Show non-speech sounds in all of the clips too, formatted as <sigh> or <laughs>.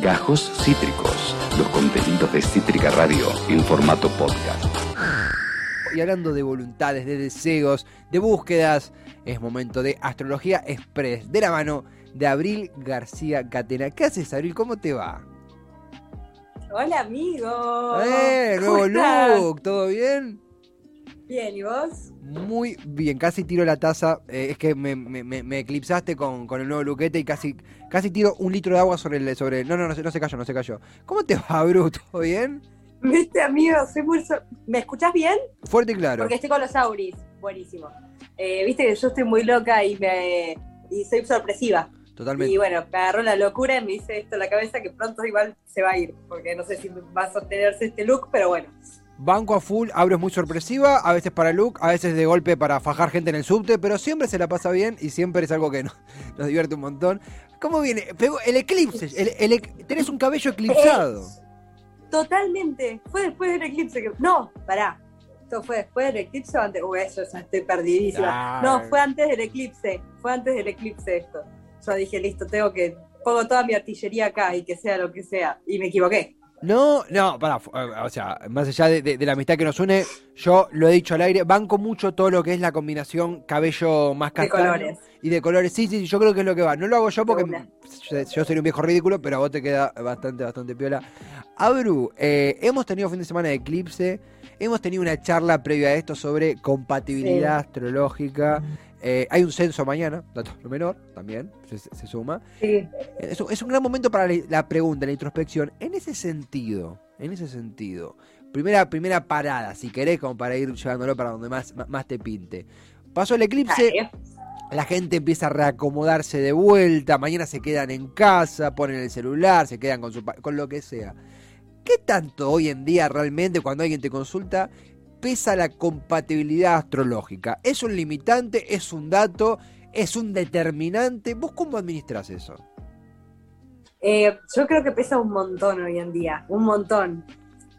Gajos Cítricos, los contenidos de Cítrica Radio en formato podcast. Y hablando de voluntades, de deseos, de búsquedas, es momento de Astrología Express, de la mano de Abril García Catena. ¿Qué haces, Abril? ¿Cómo te va? Hola, amigo. ¡Eh! Nuevo look, ¿todo bien? Bien, ¿y vos? Muy bien, casi tiro la taza. Eh, es que me, me, me eclipsaste con, con, el nuevo luquete y casi, casi tiro un litro de agua sobre el. Sobre... No, no, no, no se cayó, no se cayó. ¿Cómo te va, Bruto? ¿Todo bien? Viste, amigo, soy muy. ¿Me escuchás bien? Fuerte y claro. Porque estoy con los auris. Buenísimo. Eh, Viste que yo estoy muy loca y, me, y soy sorpresiva. Totalmente. Y bueno, me agarró la locura y me dice esto en la cabeza que pronto igual se va a ir. Porque no sé si va a sostenerse este look, pero bueno. Banco a full, Abro es muy sorpresiva, a veces para look, a veces de golpe para fajar gente en el subte, pero siempre se la pasa bien y siempre es algo que nos, <laughs> nos divierte un montón. ¿Cómo viene? El eclipse, el, tenés un cabello eclipsado. totalmente, fue después del eclipse que... No, pará, esto fue después del eclipse o antes... Uy, eso ya estoy perdidísima. No, fue antes del eclipse, fue antes del eclipse esto. Yo dije, listo, tengo que... Pongo toda mi artillería acá y que sea lo que sea. Y me equivoqué. No, no, para, o sea, más allá de, la amistad que nos une, yo lo he dicho al aire, banco mucho todo lo que es la combinación cabello más castaño. De colores. Y de colores, sí, sí, yo creo que es lo que va. No lo hago yo porque yo, soy un viejo ridículo, pero a vos te queda bastante, bastante piola. Abru, eh, hemos tenido fin de semana de eclipse, hemos tenido una charla previa a esto sobre compatibilidad astrológica. Eh, hay un censo mañana, dato lo menor, también se, suma. Sí. Es, un gran momento para la, pregunta, la introspección. En ese sentido, en ese sentido, primera, primera parada, si querés, como para ir llevándolo para donde más, más te pinte. Pasó el eclipse, la gente empieza a reacomodarse de vuelta, mañana se quedan en casa, ponen el celular, se quedan con, su, con lo que sea. ¿Qué tanto hoy en día realmente cuando alguien te consulta pesa la compatibilidad astrológica? ¿Es un limitante? ¿Es un dato? ¿Es un determinante? ¿Vos cómo administras eso? Eh, yo creo que pesa un montón hoy en día, un montón.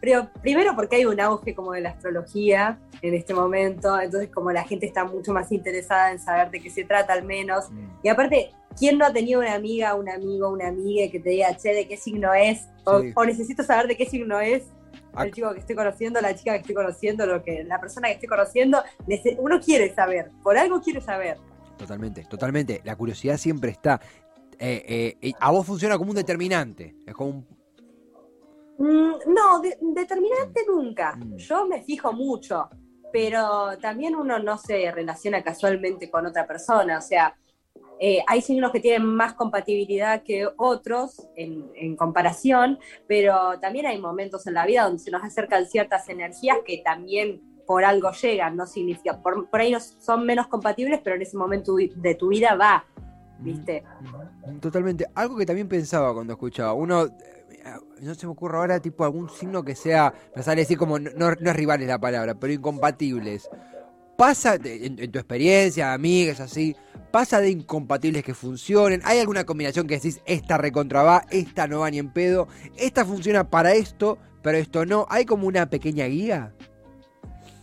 Pero primero porque hay un auge como de la astrología en este momento, entonces como la gente está mucho más interesada en saber de qué se trata al menos. Mm. Y aparte, ¿quién no ha tenido una amiga, un amigo, una amiga que te diga, che, de qué signo es? o necesito saber de qué signo es el chico que estoy conociendo, la chica que estoy conociendo, lo que, la persona que estoy conociendo, uno quiere saber, por algo quiere saber. Totalmente, totalmente. La curiosidad siempre está. Eh, eh, a vos funciona como un determinante. Es como un... Mm, no, determinante mm. nunca. Mm. Yo me fijo mucho, pero también uno no se relaciona casualmente con otra persona. O sea, eh, hay signos que tienen más compatibilidad que otros en, comparación, pero también hay momentos en la vida donde se nos acercan ciertas energías que también por algo llegan, no significa, por, ahí no son menos compatibles, pero en ese momento de tu vida va, ¿viste? Totalmente. Algo que también pensaba cuando escuchaba, uno, eh, no se me ocurre ahora, tipo algún signo que sea, me sale decir como, no, no es rivales la palabra, pero incompatibles. Pasa, en, tu experiencia, amigas, así, pasa de incompatibles que funcionen. ¿Hay alguna combinación que decís, esta recontra va, esta no va ni en pedo, esta funciona para esto, pero esto no? ¿Hay como una pequeña guía?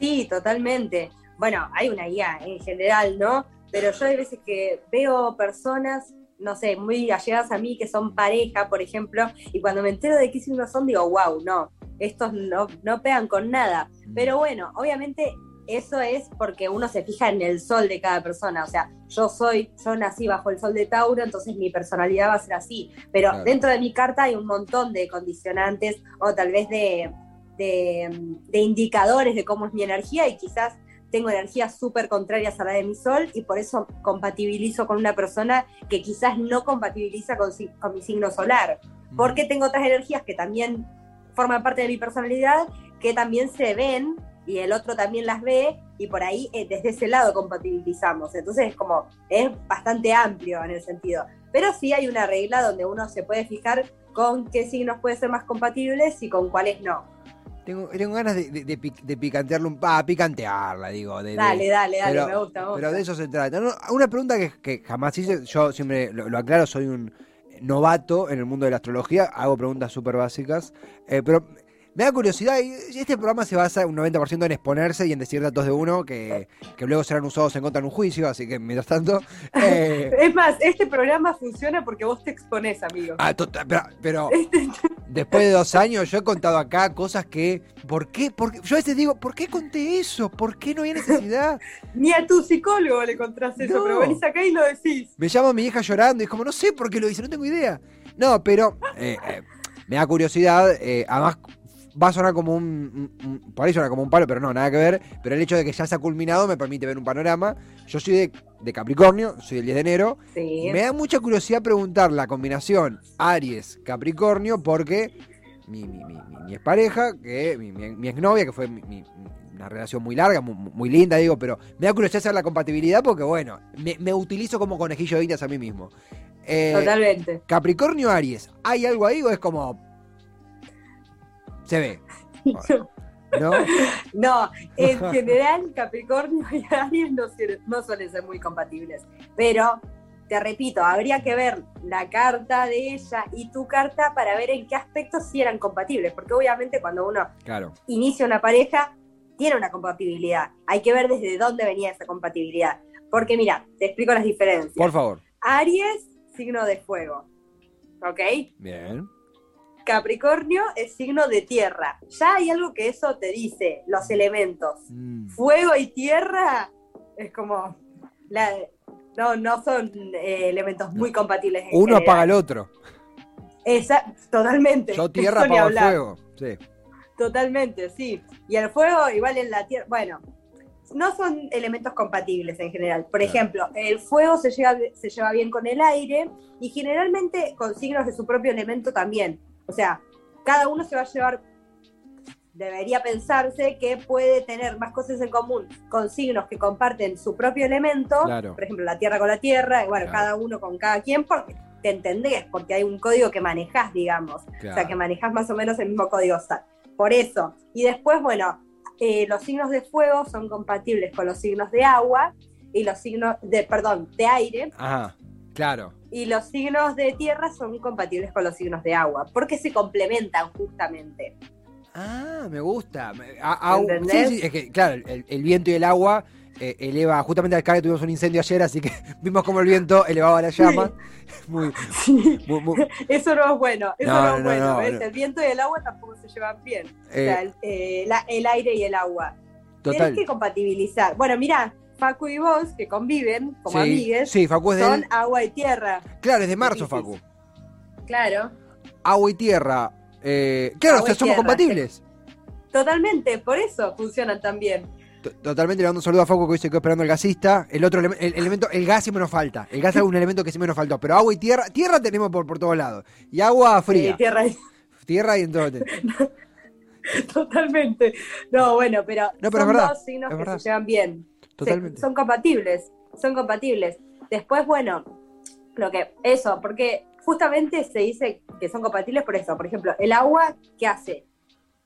Sí, totalmente. Bueno, hay una guía en general, ¿no? Pero yo hay veces que veo personas, no sé, muy allegadas a mí, que son pareja, por ejemplo, y cuando me entero de qué signos son, digo, wow, no, estos no, no pegan con nada. Mm. Pero bueno, obviamente eso es porque uno se fija en el sol de cada persona. O sea, yo soy, yo nací bajo el sol de Tauro, entonces mi personalidad va a ser así. Pero dentro de mi carta hay un montón de condicionantes o tal vez de, indicadores de cómo es mi energía y quizás tengo energías súper contrarias a la de mi sol y por eso compatibilizo con una persona que quizás no compatibiliza con, con mi signo solar. Porque tengo otras energías que también forman parte de mi personalidad, que también se ven y el otro también las ve y por ahí eh, desde ese lado compatibilizamos. Entonces es como, es bastante amplio en el sentido. Pero sí hay una regla donde uno se puede fijar con qué signos pueden ser más compatibles y con cuáles no. Tengo, tengo ganas de, de, de, picantearlo un ah, picantearla, digo. dale, dale, dale, me, gusta, Pero de eso se trata. una pregunta que, jamás hice, yo siempre lo, aclaro, soy un novato en el mundo de la astrología, hago preguntas súper básicas, eh, pero Me da curiosidad, y este programa se basa un 90% en exponerse y en decir datos de uno que, que luego serán usados en contra en un juicio, así que mientras tanto... <laughs> eh, Es más, este programa funciona porque vos te exponés, amigo. ah, tota- pero, pero Este- <laughs> después de dos años yo he contado acá cosas que... ¿Por qué? ¿Por? Yo a veces digo, ¿por qué conté eso? ¿Por qué no había necesidad? <laughs> Ni a tu psicólogo le contás eso, pero venís acá y lo decís. Me llama mi hija llorando y es como, no sé por qué lo hice, no tengo idea. No, pero eh, eh, me da curiosidad, además va a sonar como un, un- un- Por ahí suena como un palo, pero no, nada que ver. Pero el hecho de que ya se ha culminado me permite ver un panorama. Yo soy de, de Capricornio, soy del 10 de enero. Sí. Me da mucha curiosidad preguntar la combinación Aries-Capricornio porque mi, mi, mi, mi- expareja, que mi, mi, exnovia, que fue mi- una relación muy larga, muy, muy linda, digo, pero me da curiosidad saber la compatibilidad porque, bueno, me, me utilizo como conejillo de indias a mí mismo. Eh, Totalmente. Capricornio Aries, ¿hay algo ahí o es como... Se ve, <laughs> ¿no? No, en <laughs> general Capricornio y Aries no, suelen- no suelen ser muy compatibles. Pero, te repito, habría que ver la carta de ella y tu carta para ver en qué aspectos sí eran compatibles. Porque obviamente cuando uno Claro. inicia una pareja, tiene una compatibilidad. Hay que ver desde dónde venía esa compatibilidad. Porque mira, te explico las diferencias. Por favor. Aries, signo de fuego. ¿Ok? Bien. Capricornio es signo de tierra. Ya hay algo que eso te dice, los elementos. Mm, Fuego y tierra es como... la- no, no son eh, elementos muy compatibles. en Uno general. apaga al otro. Esa- totalmente. Yo <laughs> tierra apago el fuego. Sí. Totalmente, sí. Y el fuego igual en la tierra, bueno, no son elementos compatibles en general. Por Claro. ejemplo, el fuego se lleva, se lleva bien con el aire y generalmente con signos de su propio elemento también. O sea, cada uno se va a llevar, debería pensarse que puede tener más cosas en común con signos que comparten su propio elemento, Claro. por ejemplo, la tierra con la tierra, y bueno, Claro. cada uno con cada quien, porque te entendés, porque hay un código que manejás, digamos. O sea, que manejas más o menos el mismo código SAT. Por eso. Y después, bueno, eh, los signos de fuego son compatibles con los signos de agua y los signos de, perdón, de aire Ajá. Claro. Y los signos de tierra son compatibles con los signos de agua, porque se complementan justamente. Ah, me gusta. A- a- sí, sí, es que, claro, el, el viento y el agua eh, eleva. Justamente acá que tuvimos un incendio ayer, así que <laughs> vimos como el viento elevaba la llama. <laughs> Muy, muy, muy- Eso no es bueno, eso No, no, no, es bueno. no, ¿ves? no. El viento y el agua tampoco se llevan bien. o Eh, sea, el, eh, la- el aire y el agua. total. Tienes que compatibilizar. Bueno, mira, Facu y vos, que conviven como sí, amigues, sí, Facu es son agua y tierra. Claro, es de marzo. Facu. Claro. Agua y tierra. eh, claro, Agua o sea, y somos tierra, compatibles. Totalmente, por eso funcionan también. Totalmente le mando un saludo a Facu que hoy se quedó esperando el gasista. El otro eleme- el elemento, el gas sí me nos falta. El gas es un <laughs> elemento que sí me nos faltó. Pero agua y tierra, tierra tenemos por, por todos lados. Y agua fría. Eh, tierra y- Tierra y entonces. <laughs> Totalmente. No, bueno, pero, No, pero es son verdad, dos signos es que verdad. se llevan bien. Se- Totalmente. son compatibles, son compatibles. Después, bueno, lo que, eso, porque justamente se dice que son compatibles por eso. Por ejemplo, el agua, ¿qué hace?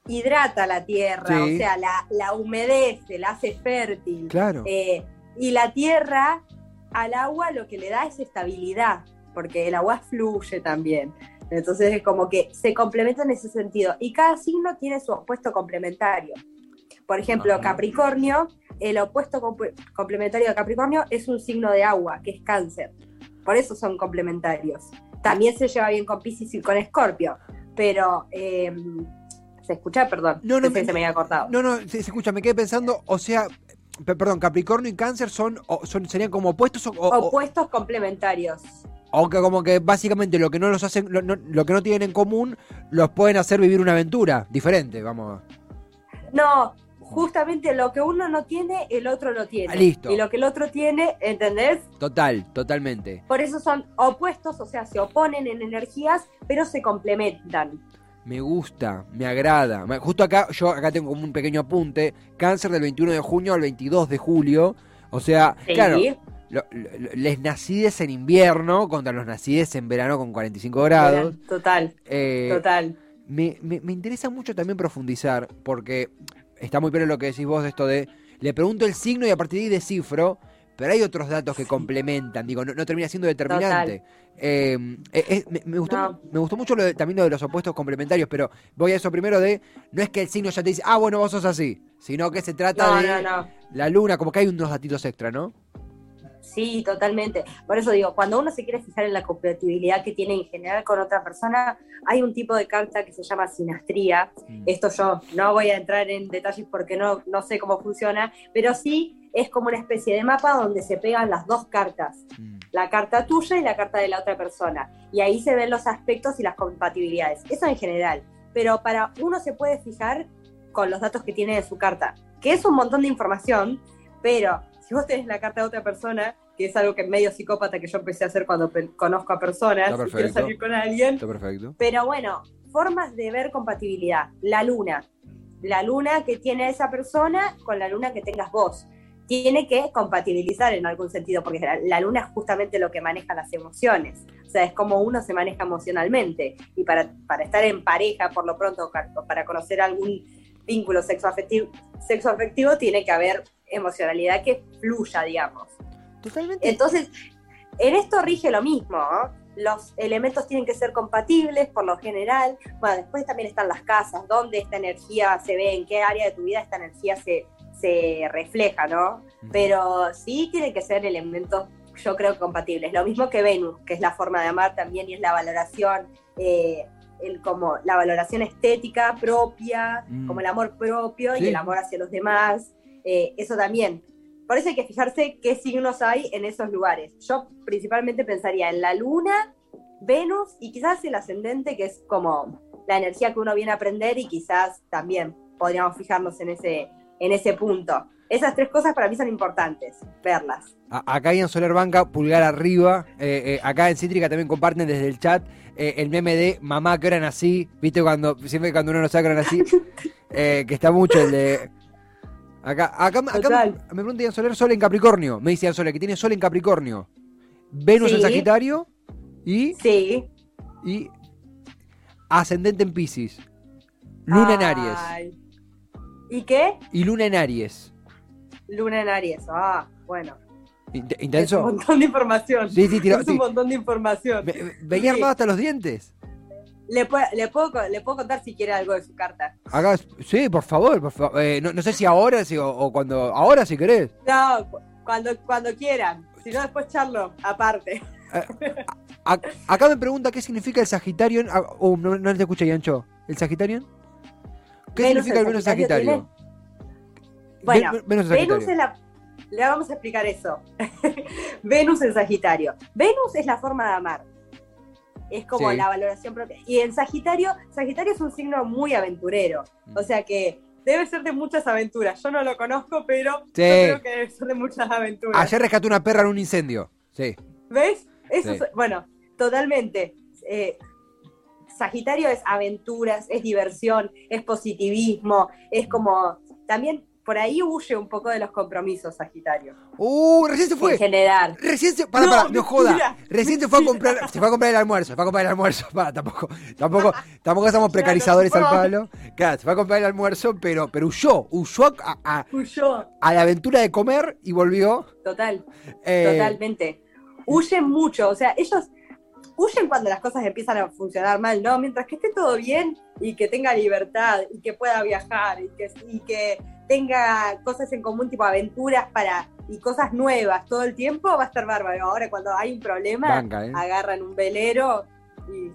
Hidrata la tierra, Sí. o sea, la, la humedece, la hace fértil. Claro. Eh, y la tierra al agua lo que le da es estabilidad, porque el agua fluye también. Entonces es como que se complementan en ese sentido. Y cada signo tiene su opuesto complementario. Por ejemplo. Capricornio, el opuesto comp- complementario de Capricornio es un signo de agua, que es cáncer. Por eso son complementarios. También se lleva bien con Pisces y con Escorpio. Pero, eh, ¿se escucha? Perdón. No, no, me- se me había cortado. No, no, se, se escucha, me quedé pensando, o sea, pe- perdón, Capricornio y Cáncer son, o- son serían como opuestos o, Opuestos complementarios. o que como que básicamente lo que no los hacen, lo, no- lo que no tienen en común, los pueden hacer vivir una aventura diferente, vamos. No, justamente lo que uno no tiene, el otro lo tiene. Ah, listo. Y lo que el otro tiene, ¿entendés? Total, totalmente. Por eso son opuestos, o sea, se oponen en energías, pero se complementan. Me gusta, me agrada. Justo acá, yo acá tengo como un pequeño apunte. Cáncer del 21 de junio al 22 de julio. O sea, Sí. claro, lo- lo- les nacides en invierno contra los nacides en verano con 45 grados. Total, Eh, total. Me, me- me interesa mucho también profundizar, porque está muy pero lo que decís vos de esto de, le pregunto el signo y a partir de ahí descifro, pero hay otros datos que complementan, digo, no, no termina siendo determinante. Eh, eh, eh, me, me gustó, No. me gustó mucho lo de- también lo de los opuestos complementarios, pero voy a eso primero de, no es que el signo ya te dice, ah, bueno, vos sos así, sino que se trata No, de la luna, como que hay unos datitos extra, ¿no? Sí, totalmente. Por eso digo, cuando uno se quiere fijar en la compatibilidad que tiene en general con otra persona, hay un tipo de carta que se llama sinastría. Mm. Esto yo no voy a entrar en detalles porque no, no sé cómo funciona, pero sí es como una especie de mapa donde se pegan las dos cartas, Mm. la carta tuya y la carta de la otra persona. Y ahí se ven los aspectos y las compatibilidades. Eso en general. Pero para uno se puede fijar con los datos que tiene de su carta, que es un montón de información, pero si vos tenés la carta de otra persona, que es algo que es medio psicópata que yo empecé a hacer cuando conozco a personas y quiero salir con alguien, Está perfecto. pero bueno, formas de ver compatibilidad. La luna. La luna que tiene esa persona con la luna que tengas vos. Tiene que compatibilizar en algún sentido, porque la, la luna es justamente lo que maneja las emociones. O sea, es como uno se maneja emocionalmente. Y para, para estar en pareja, por lo pronto, para conocer algún vínculo sexoafectivo, sexoafectivo, tiene que haber emocionalidad que fluya, digamos. Totalmente. Entonces, en esto rige lo mismo. ¿no? Los elementos tienen que ser compatibles por lo general. Bueno, después también están las casas, dónde esta energía se ve, en qué área de tu vida esta energía se, se refleja, ¿no? Pero sí tienen que ser elementos, yo creo, compatibles. Lo mismo que Venus, que es la forma de amar también y es la valoración, eh, el, como la valoración estética propia, Mm. como el amor propio Sí. y el amor hacia los demás. Eh, eso también. Por eso hay que fijarse qué signos hay en esos lugares. Yo principalmente pensaría en la luna, Venus y quizás el ascendente, que es como la energía que uno viene a aprender y quizás también podríamos fijarnos en ese, en ese punto. Esas tres cosas para mí son importantes, verlas. A- Acá en Soler Banca, pulgar arriba. Eh, eh, acá en Cítrica también comparten desde el chat eh, el meme de mamá que hora nací. ¿Viste cuando siempre cuando uno no sabe que hora nací? <laughs> Eh, que está mucho el de. Acá, acá, acá me, pregunta Ian Soler Sol en Capricornio. Me dice Ian Soler que tiene Sol en Capricornio. Venus en. Sagitario y, Sí. y ascendente en Pisces. Luna en Aries. Ay. ¿Y qué? Y Luna en Aries. Luna en Aries. Ah, bueno. Int- Es un ¿Intenso? montón de información. Sí, es un montón de información. Venía Sí. armado hasta los dientes. Le, puedo, le, puedo, co- le puedo contar si quiere algo de su carta. Acá, sí, por favor, por favor. Eh, no, no sé si ahora si, o, o cuando. Ahora si querés. No, cu- cuando, cuando quieran. Si no, después charlo aparte. A- acá me pregunta qué significa el Sagitarion. Ah, oh, no, no te escuché, Yancho. ¿El Sagitarion? ¿Qué significa el Sagitario Sagitario? Bueno, Ven- Venus es la. Le vamos a explicar eso. <laughs> Venus en Sagitario. Venus es la forma de amar. Es como Sí. la valoración propia. Y en Sagitario, Sagitario es un signo muy aventurero. Mm. O sea que debe ser de muchas aventuras. Yo no lo conozco, pero Sí. yo creo que debe ser de muchas aventuras. Ayer rescaté una perra en un incendio. Sí. ¿Ves? Eso Sí. es- bueno, totalmente. Eh, Sagitario es aventuras, es diversión, es positivismo, es como. También por ahí huye un poco de los compromisos, Sagitario. Uh, recién se En fue. general. Recién se. Para, No, para, no mentira, joda. Recién se fue a comprar. Se fue a comprar el almuerzo. Se fue a comprar el almuerzo. Para, tampoco. Tampoco, tampoco estamos precarizadores Claro, al palo. Claro, se fue a comprar el almuerzo, pero, pero huyó. Huyó a, a- Huyó. a la aventura de comer y volvió. Total, Eh, totalmente. Huyen mucho, o sea, ellos huyen cuando las cosas empiezan a funcionar mal, ¿no? Mientras que esté todo bien y que tenga libertad y que pueda viajar y que, y que tenga cosas en común, tipo aventuras para y cosas nuevas todo el tiempo, va a estar bárbaro. Ahora cuando hay un problema, Banca, ¿eh? agarran un velero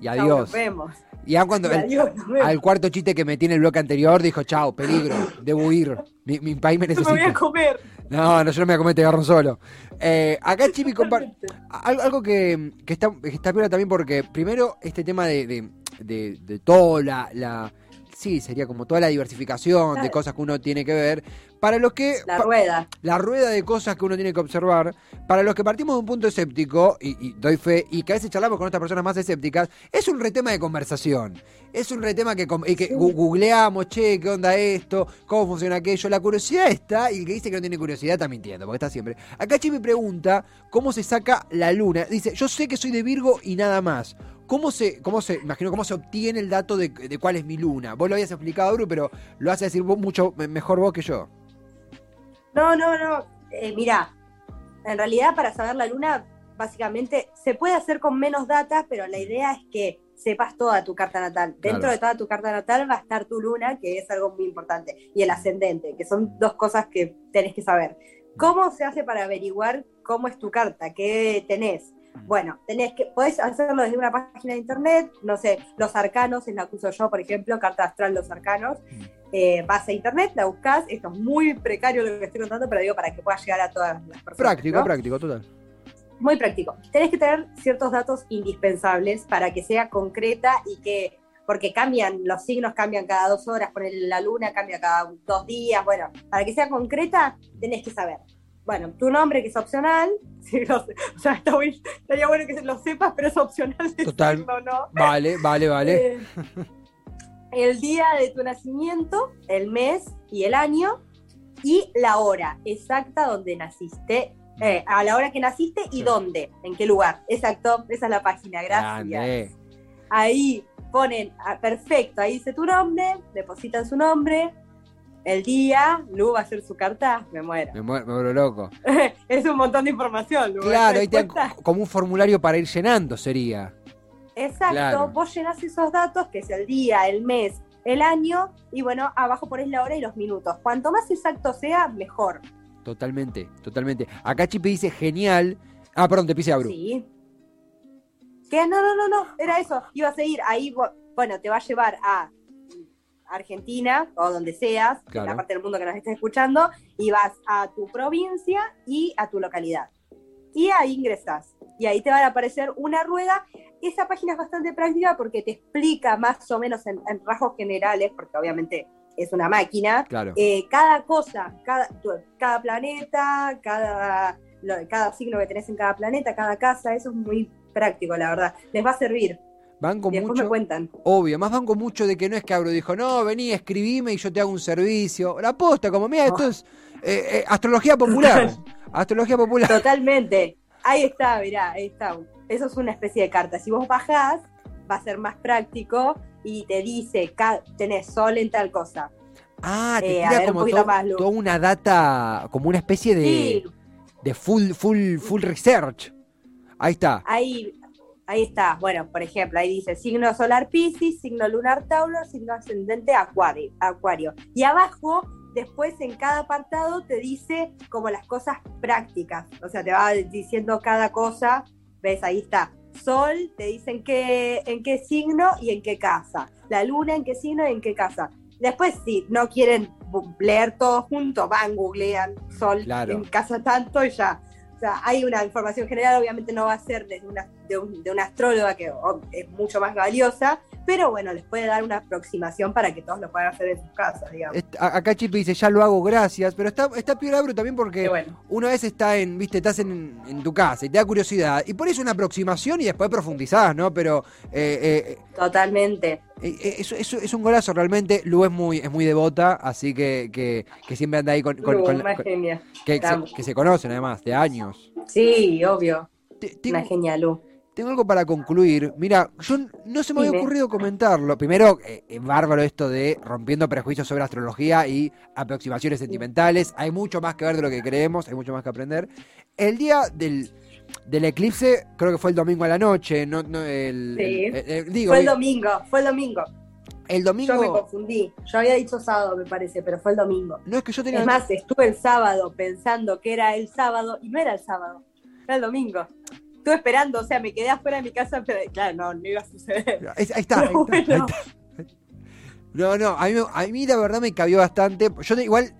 y, adiós. nos vemos. Y aun cuando <laughs> Y el- adiós, nos vemos. al cuarto chiste que metí en el bloque anterior dijo, chao, peligro, debo huir. Mi, mi país me <laughs> Yo me voy a necesita. comer. No, no, yo no me voy a comer, te agarro solo. Eh, acá <laughs> Chipi comparte. Algo, algo que, que está, que está piola también porque, primero, este tema de, de, de, de todo la, la- Sí, sería como toda la diversificación de cosas que uno tiene que ver. Para los que. La rueda. la rueda de cosas que uno tiene que observar. Para los que partimos de un punto escéptico, y, y doy fe, y que a veces charlamos con otras personas más escépticas, es un retema de conversación. Es un retema que, y googleamos, che, ¿qué onda esto? ¿Cómo funciona aquello? La curiosidad está, y el que dice que no tiene curiosidad está mintiendo, porque está siempre. Acá Chi me pregunta cómo se saca la luna. Dice, yo sé que soy de Virgo y nada más. ¿Cómo se, cómo se, imagino, cómo se obtiene el dato de, de cuál es mi luna? Vos lo habías explicado, Bru, pero lo hace decir vos mucho me- mejor vos que yo. No, no, no. Eh, mira, en realidad para saber la luna, básicamente se puede hacer con menos datas, pero la idea es que sepas toda tu carta natal. Dentro Claro. de toda tu carta natal va a estar tu luna, que es algo muy importante, y el ascendente, que son dos cosas que tenés que saber. ¿Cómo se hace para averiguar cómo es tu carta? ¿Qué tenés? Bueno, tenés que, podés hacerlo desde una página de internet, no sé, los arcanos, es la que uso yo, por ejemplo, carta astral los arcanos. Eh, vas a internet, la buscas, esto es muy precario lo que estoy contando, pero digo para que pueda llegar a todas las personas. Práctico, ¿no? práctico, total. Muy práctico. Tenés que tener ciertos datos indispensables para que sea concreta y que, porque cambian, los signos cambian cada dos horas, por la luna cambia cada dos días, bueno, para que sea concreta tenés que saber. Bueno, tu nombre que es opcional, <laughs> sí, lo sé. o sea, está estaría bueno que lo sepas, pero es opcional <laughs> Total. decirlo, ¿no? Vale, vale, vale. Eh, el día de tu nacimiento, el mes y el año, y la hora exacta donde naciste, eh, a la hora que naciste y Sí. dónde, en qué lugar. Exacto, esa es la página, gracias. Grande. Ahí ponen, ah, perfecto, ahí dice tu nombre, depositan su nombre, el día, Lu va a hacer su carta, me muero. Me, muero, me vuelvo loco. <laughs> es un montón de información, Lu. ¿te Claro, ahí te como un formulario para ir llenando, sería. Exacto, Claro. vos llenás esos datos, que es el día, el mes, el año, y bueno, abajo ponés la hora y los minutos. Cuanto más exacto sea, mejor. Totalmente, totalmente. Acá Chipe dice genial. Ah, perdón, te pise Abru. Sí. Que no, no, no, no, era eso. Iba a seguir, ahí, bueno, te va a llevar a Argentina o donde seas, en Claro. la parte del mundo que nos estés escuchando, y vas a tu provincia y a tu localidad. Y ahí ingresas. Y ahí te va a aparecer una rueda. Esa página es bastante práctica porque te explica más o menos en, en rasgos generales, porque obviamente es una máquina, Claro. eh, cada cosa, cada, cada planeta, cada, lo- cada signo que tenés en cada planeta, cada casa, eso es muy práctico, la verdad. Les va a servir. Van con después me mucho. cuentan. Obvio, más van con mucho de que no es que Abru dijo, no, vení, escribime y yo te hago un servicio. La posta, como, mira, esto Oh. es eh, eh, astrología popular. <laughs> astrología popular. Totalmente. Ahí está, mirá, ahí está. Eso es una especie de carta. Si vos bajás, va a ser más práctico y te dice, tenés sol en tal cosa. Ah, te Eh, tira un como poquito to- más, toda una data, como una especie de, Sí, de full, full, full research. Ahí está. ahí, ahí está. Bueno, por ejemplo, ahí dice signo solar Pisces, signo lunar Tauro, signo ascendente Acuario. acuario. Y abajo, después en cada apartado te dice como las cosas prácticas. O sea, te va diciendo cada cosa. ¿Ves? Ahí está. Sol, te dicen qué, en qué signo y en qué casa. La luna, en qué signo y en qué casa. Después, si no quieren leer todo junto, van, googlean sol Claro. en casa tanto y ya. O sea, hay una información general, obviamente no va a ser de una, de un- de una astróloga que oh, es mucho más valiosa, pero bueno, les puede dar una aproximación para que todos lo puedan hacer en sus casas, digamos. Acá Chipe dice, ya lo hago, gracias. Pero está, está peor Abru también porque bueno. una vez está en, viste, estás en, en tu casa y te da curiosidad. Y por eso una aproximación y después profundizás, ¿no? Pero eh, eh, Totalmente. eh, eh, es, es- es un golazo realmente. Lu es muy, es muy devota, así que, que, que siempre anda ahí con, con- Uh, con- una con- genia. que, se, Estamos. que se conocen además, de años. Sí, obvio. Te- Una genia, Lu. Tengo algo para concluir. Mira, yo no se me había ocurrido comentarlo. Primero, eh, bárbaro esto de rompiendo prejuicios sobre astrología y aproximaciones sentimentales. Hay mucho más que ver de lo que creemos, hay mucho más que aprender. El día del, del eclipse, creo que fue el domingo a la noche. No, no, el, Sí. el- el- el- digo, Fue el domingo, fue el domingo. el Yo me domingo. confundí. Yo había dicho sábado, me parece, pero fue el domingo. No es que yo tenía. Es más, estuve el sábado pensando que era el sábado y no era el sábado, era el domingo. Estuve esperando, o sea, me quedé afuera de mi casa, pero claro, no, no iba a suceder. Ahí está. ahí ahí. No, no, a mí, a mí la verdad me cabió bastante. Yo igual,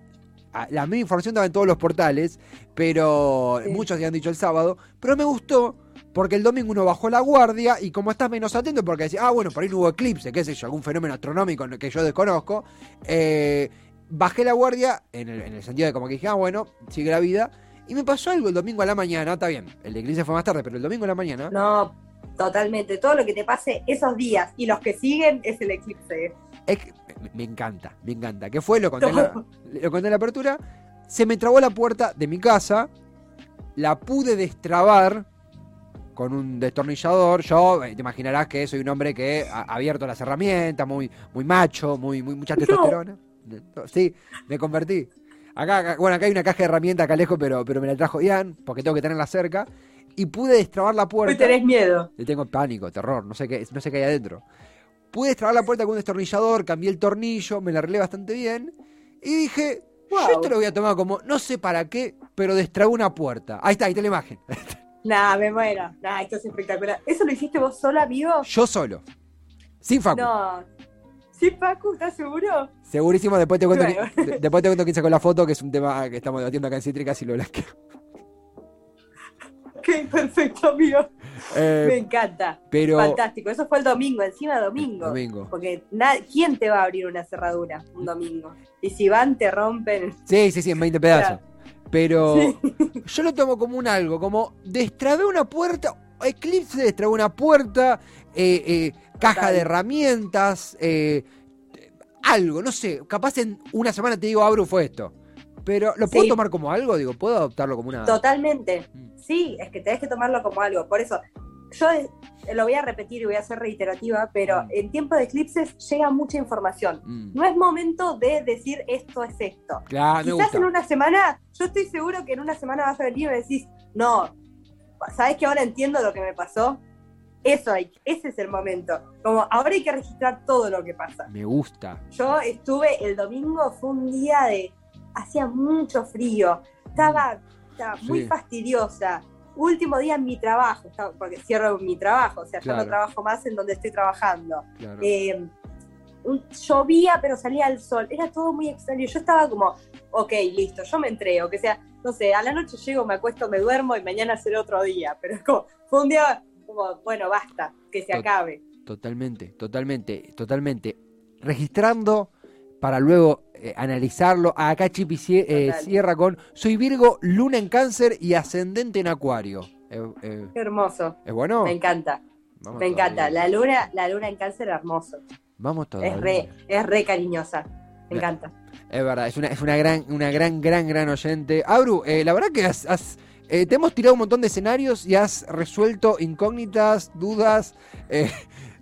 la misma información estaba en todos los portales, pero Sí. muchos habían dicho el sábado. Pero me gustó porque el domingo uno bajó la guardia y como estás menos atento, porque decía, ah, bueno, por ahí no hubo eclipse, qué sé yo, algún fenómeno astronómico que yo desconozco. eh, bajé la guardia en el, en el sentido de como que dije, ah, bueno, sigue la vida. Y me pasó algo el domingo a la mañana, está bien, el eclipse fue más tarde, pero el domingo a la mañana. No, totalmente. Todo lo que te pase esos días y los que siguen es el eclipse. Es que me, encanta, me encanta. ¿Qué fue? Lo conté, en la, lo conté en la apertura. Se me trabó la puerta de mi casa. La pude destrabar con un destornillador. Yo, eh, te imaginarás que soy un hombre que ha abierto las herramientas, muy, muy macho, muy, muy mucha testosterona. Sí, me convertí. Acá, acá- bueno, acá hay una caja de herramientas acá lejos, pero, pero me la trajo Ian, porque tengo que tenerla cerca. Y pude destrabar la Hoy puerta. tenés miedo. Le tengo pánico, terror, no sé qué, no sé qué hay adentro. Pude destrabar la puerta con un destornillador, cambié el tornillo, me la arreglé bastante bien. Y dije, yo esto lo voy a tomar como, no sé para qué, pero destrabé una puerta. Ahí está, ahí está la imagen. <laughs> Nah, me muero. Nah, esto es espectacular. ¿Eso lo hiciste vos sola, amigo? Yo solo. Sin Facu. No. ¿Sí, Pacu? ¿Estás seguro? Segurísimo, después te cuento, Bueno. que- de- después te cuento quién sacó la foto, que es un tema que estamos debatiendo acá en Cítricas y lo blanqueo. <laughs> Ok, perfecto, amigo. Eh, Me encanta. pero. Fantástico. Eso fue el domingo, encima domingo. Domingo. Porque ¿quién te va a abrir una cerradura un domingo? Y si van, te rompen. Sí, sí, sí, en 20 pedazos. Pero Sí. yo lo tomo como un algo, como destrabé una puerta, Eclipse destrabé una puerta, eh, eh, caja Total. de herramientas, eh, algo, no sé, capaz en una semana te digo, Abru, fue esto. Pero ¿lo puedo Sí. tomar como algo? Digo, ¿puedo adoptarlo como una... Totalmente. Mm. Sí, es que tenés que tomarlo como algo. Por eso, yo lo voy a repetir y voy a ser reiterativa, pero Mm. en tiempo de eclipses llega mucha información. Mm. No es momento de decir esto es esto. Claro, me Quizás gusta. en una semana, yo estoy seguro que en una semana vas a venir y me decís, no, ¿sabes que ahora entiendo lo que me pasó? Eso hay, ese es el momento. Como ahora hay que registrar todo lo que pasa. Me gusta. Yo estuve el domingo, fue un día de. hacía mucho frío, estaba, estaba muy fastidiosa. Último día en mi trabajo, estaba- porque cierro mi trabajo, o sea, Claro. no trabajo más en donde estoy trabajando. Claro. Eh, un- llovía, pero salía el sol, era todo muy extraño. Yo estaba como, ok, listo, yo me entrego, que sea, no sé, a la noche llego, me acuesto, me duermo y mañana será otro día, pero es como, fue un día como, bueno, basta, que se acabe. Totalmente, totalmente, totalmente. Registrando para luego eh, analizarlo. Acá Chipi eh, cierra con Soy Virgo, Luna en Cáncer y Ascendente en Acuario. Eh, eh, hermoso, ¿Es bueno? me encanta. Vamos Me encanta. La luna, la luna en cáncer hermoso. Vamos todavía. Es re, es re cariñosa. Me encanta. Es verdad, es una, es una gran, una gran, gran, gran oyente. Abru, la verdad que has, has, eh, te hemos tirado un montón de escenarios y has resuelto incógnitas, dudas. eh,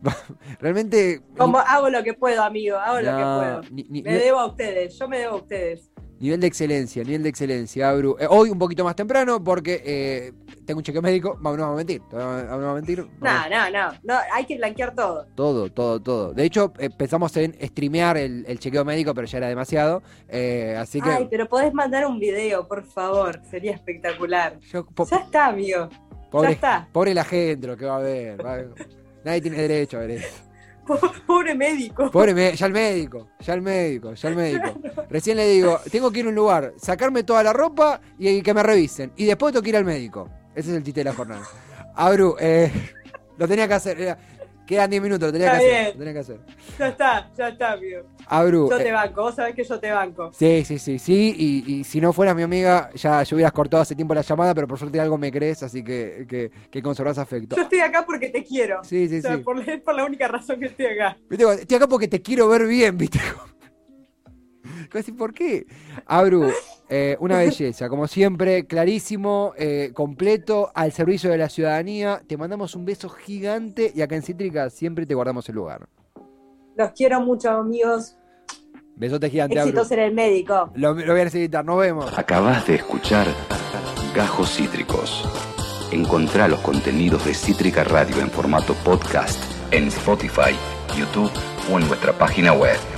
<laughs> realmente. Como hago lo que puedo, amigo, hago lo que puedo. ni- ni- Me debo a ustedes, yo me debo a ustedes. Nivel de excelencia, nivel de excelencia, Abru. Eh, hoy un poquito más temprano porque eh, tengo un chequeo médico. Vamos, no vamos a mentir. No vamos a mentir. No, Vamos. no, no, no, hay que blanquear todo. Todo, todo, todo. De hecho, eh, pensamos en streamear el, el chequeo médico, pero ya era demasiado. Eh, así que. Ay, pero podés mandar un video, por favor, sería espectacular. yo- Ya está, amigo. pobre, ya está. pobre la gente lo que va a ver. va a ver. Nadie tiene derecho a ver eso. <laughs> Pobre médico. Pobre, me- ya el médico, ya el médico, ya el <laughs> médico. Recién le digo, tengo que ir a un lugar, sacarme toda la ropa y que me revisen. Y después tengo que ir al médico. Ese es el chiste de la jornada. Abru, eh, <laughs> lo tenía que hacer. era- quedan 10 minutos, lo tenía que hacer. Lo que hacer. Ya está, ya está, amigo. Abru. Yo eh, te banco, vos sabés que yo te banco. Sí, sí, sí, sí. Y, y si no fueras mi amiga, ya yo hubieras cortado hace tiempo la llamada, pero por suerte algo me crees, así que, que, que conservas afecto. Yo estoy acá porque te quiero. Sí, sí, O sea, sí. por, es por la única razón que estoy acá. Estoy acá porque te quiero ver bien, ¿viste? <laughs> ¿por qué? Abru, eh, una <laughs> belleza, como siempre, clarísimo, eh, completo, al servicio de la ciudadanía. Te mandamos un beso gigante y acá en Cítrica siempre te guardamos el lugar. Los quiero mucho, amigos. Besote gigante. Éxitos en el médico. Lo, lo voy a necesitar, nos vemos. Acabas de escuchar Gajos Cítricos. Encontrá los contenidos de Cítrica Radio en formato podcast en Spotify, YouTube o en nuestra página web.